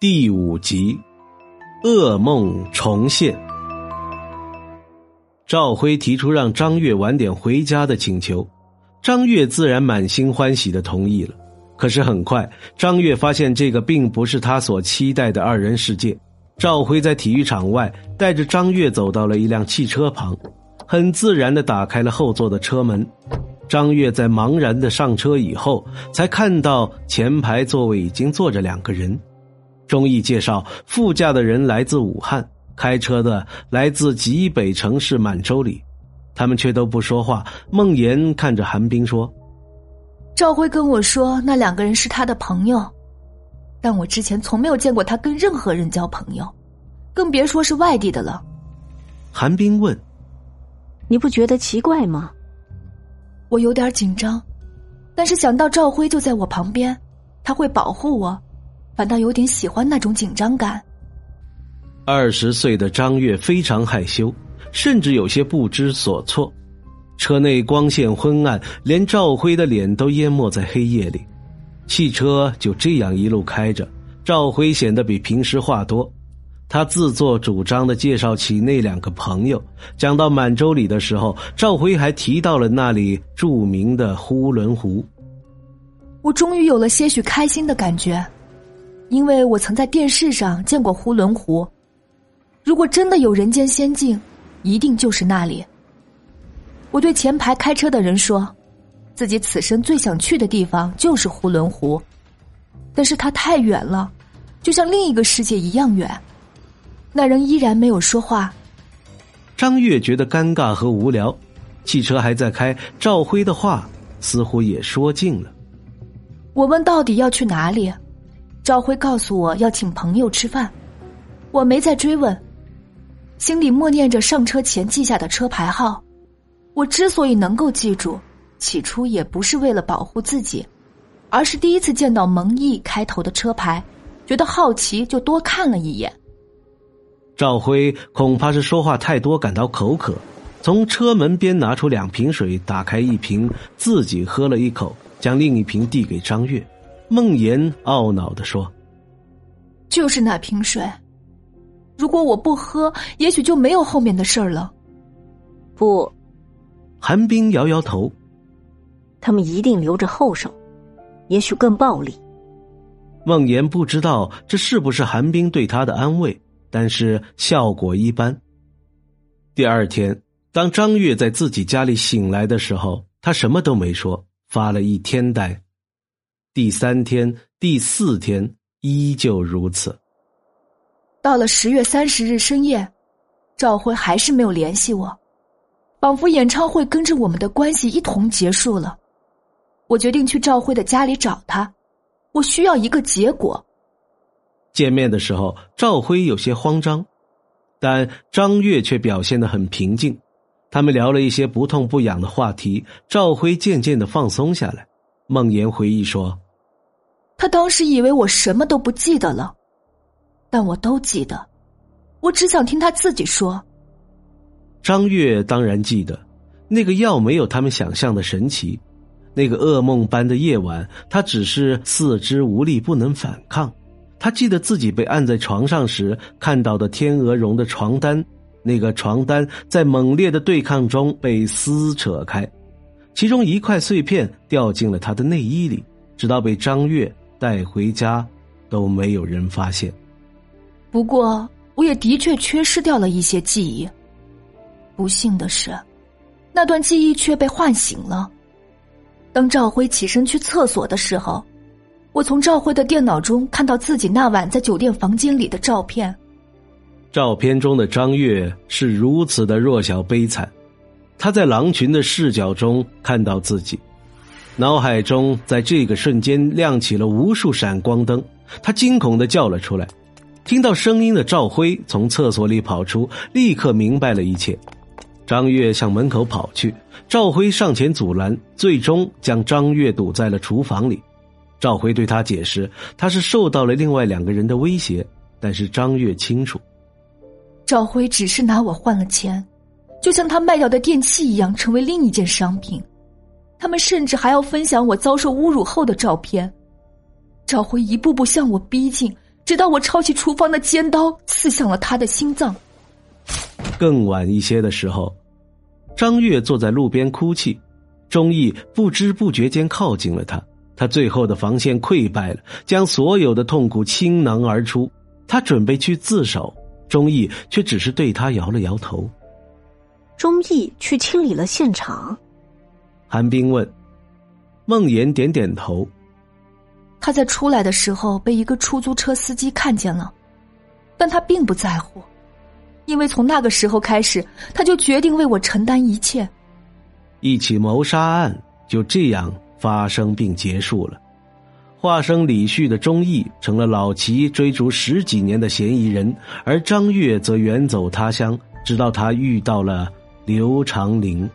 第五集，噩梦重现。赵辉提出让张月晚点回家的请求，张月自然满心欢喜的同意了。可是很快，张月发现这个并不是他所期待的二人世界。赵辉在体育场外带着张月走到了一辆汽车旁，很自然的打开了后座的车门。张月在茫然的上车以后，才看到前排座位已经坐着两个人。中译介绍，副驾的人来自武汉，开车的来自极北城市满洲里。他们却都不说话。孟岩看着韩冰说：“赵辉跟我说，那两个人是他的朋友，但我之前从没有见过他跟任何人交朋友，更别说是外地的了。”韩冰问：“你不觉得奇怪吗？”我有点紧张，但是想到赵辉就在我旁边，他会保护我，反倒有点喜欢那种紧张感。二十岁的张月非常害羞，甚至有些不知所措。车内光线昏暗，连赵辉的脸都淹没在黑夜里。汽车就这样一路开着，赵辉显得比平时话多。他自作主张的介绍起那两个朋友，讲到满洲里的时候，赵辉还提到了那里著名的呼伦湖。我终于有了些许开心的感觉，因为我曾在电视上见过呼伦湖。如果真的有人间仙境，一定就是那里。我对前排开车的人说，自己此生最想去的地方就是呼伦湖，但是它太远了，就像另一个世界一样远。那人依然没有说话。张月觉得尴尬和无聊，汽车还在开，赵辉的话似乎也说尽了。我问到底要去哪里，赵辉告诉我要请朋友吃饭，我没再追问，心里默念着上车前记下的车牌号。我之所以能够记住，起初也不是为了保护自己，而是第一次见到蒙毅开头的车牌，觉得好奇就多看了一眼。赵辉恐怕是说话太多，感到口渴，从车门边拿出两瓶水，打开一瓶，自己喝了一口，将另一瓶递给张月。孟岩懊恼的说：“就是那瓶水，如果我不喝，也许就没有后面的事儿了。”不，韩冰摇摇头：“他们一定留着后手，也许更暴力。”孟岩不知道这是不是韩冰对他的安慰。但是效果一般。第二天，当张月在自己家里醒来的时候，他什么都没说，发了一天呆。第三天、第四天依旧如此。到了十月三十日深夜，赵辉还是没有联系我，仿佛演唱会跟着我们的关系一同结束了。我决定去赵辉的家里找他，我需要一个结果。见面的时候，赵辉有些慌张，但张月却表现的很平静。他们聊了一些不痛不痒的话题，赵辉渐渐的放松下来。孟岩回忆说：“他当时以为我什么都不记得了，但我都记得。我只想听他自己说。”张月当然记得，那个药没有他们想象的神奇，那个噩梦般的夜晚，他只是四肢无力，不能反抗。他记得自己被按在床上时看到的天鹅绒的床单，那个床单在猛烈的对抗中被撕扯开，其中一块碎片掉进了他的内衣里，直到被张月带回家，都没有人发现。不过，我也的确缺失掉了一些记忆。不幸的是，那段记忆却被唤醒了。当赵辉起身去厕所的时候。我从赵辉的电脑中看到自己那晚在酒店房间里的照片。照片中的张月是如此的弱小悲惨，他在狼群的视角中看到自己，脑海中在这个瞬间亮起了无数闪光灯。他惊恐的叫了出来，听到声音的赵辉从厕所里跑出，立刻明白了一切。张月向门口跑去，赵辉上前阻拦，最终将张月堵在了厨房里。赵辉对他解释，他是受到了另外两个人的威胁，但是张月清楚，赵辉只是拿我换了钱，就像他卖掉的电器一样，成为另一件商品。他们甚至还要分享我遭受侮辱后的照片。赵辉一步步向我逼近，直到我抄起厨房的尖刀刺向了他的心脏。更晚一些的时候，张月坐在路边哭泣，钟毅不知不觉间靠近了他，他最后的防线溃败了，将所有的痛苦倾囊而出。他准备去自首，钟毅却只是对他摇了摇头。钟毅去清理了现场。韩冰问，孟言点点头。他在出来的时候被一个出租车司机看见了，但他并不在乎，因为从那个时候开始，他就决定为我承担一切。一起谋杀案就这样发生并结束了。化生李旭的钟义成了老齐追逐十几年的嫌疑人，而张月则远走他乡，直到他遇到了刘长林。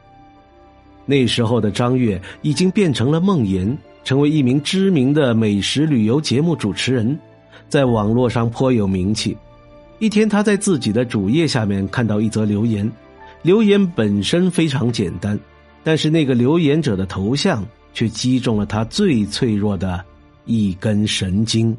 那时候的张悦已经变成了梦魇。成为一名知名的美食旅游节目主持人，在网络上颇有名气。一天，他在自己的主页下面看到一则留言，留言本身非常简单，但是那个留言者的头像却击中了他最脆弱的一根神经。